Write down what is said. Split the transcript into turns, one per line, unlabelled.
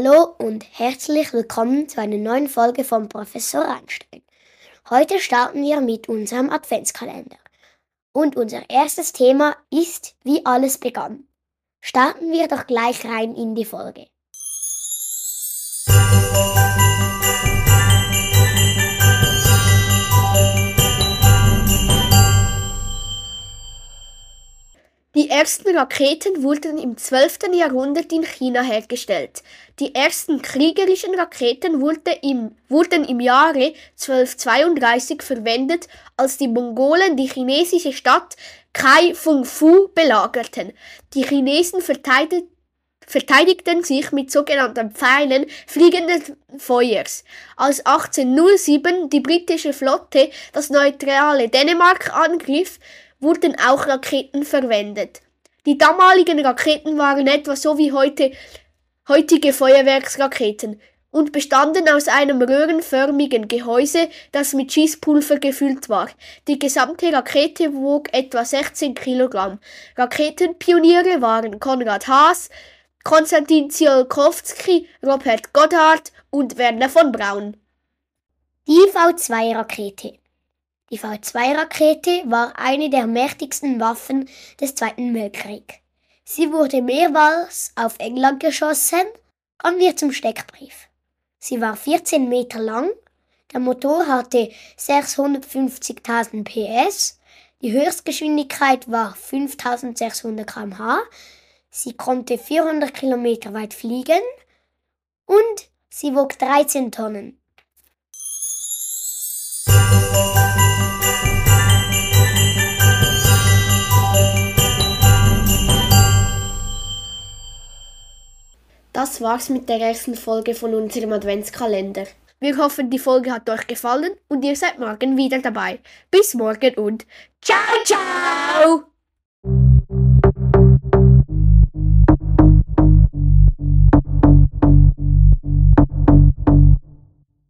Hallo und herzlich willkommen zu einer neuen Folge von Professor Einstein. Heute starten wir mit unserem Adventskalender. Und unser erstes Thema ist, wie alles begann. Starten wir doch gleich rein in die Folge.
Ersten Raketen wurden im 12. Jahrhundert in China hergestellt. Die ersten kriegerischen Raketen wurde im, wurden im Jahre 1232 verwendet, als die Mongolen die chinesische Stadt Kai Fung Fu belagerten. Die Chinesen verteidigten verteidigten sich mit sogenannten Pfeilen fliegenden Feuers. Als 1807 die britische Flotte das neutrale Dänemark angriff, wurden auch Raketen verwendet. Die damaligen Raketen waren etwa so wie heute, heutige Feuerwerksraketen und bestanden aus einem röhrenförmigen Gehäuse, das mit Schießpulver gefüllt war. Die gesamte Rakete wog etwa 16 Kilogramm. Raketenpioniere waren Konrad Haas, Konstantin Tsiolkovsky, Robert Goddard und Werner von Braun.
Die V2-Rakete. Die V2-Rakete war eine der mächtigsten Waffen des Zweiten Weltkriegs. Sie wurde mehrmals auf England geschossen. Kommen wir zum Steckbrief. Sie war 14 Meter lang. Der Motor hatte 650.000 PS. Die Höchstgeschwindigkeit war 5600 km/h. Sie konnte 400 Kilometer weit fliegen und sie wog 13 Tonnen.
Das war's mit der ersten Folge von unserem Adventskalender. Wir hoffen, die Folge hat euch gefallen und ihr seid morgen wieder dabei. Bis morgen und ciao, ciao!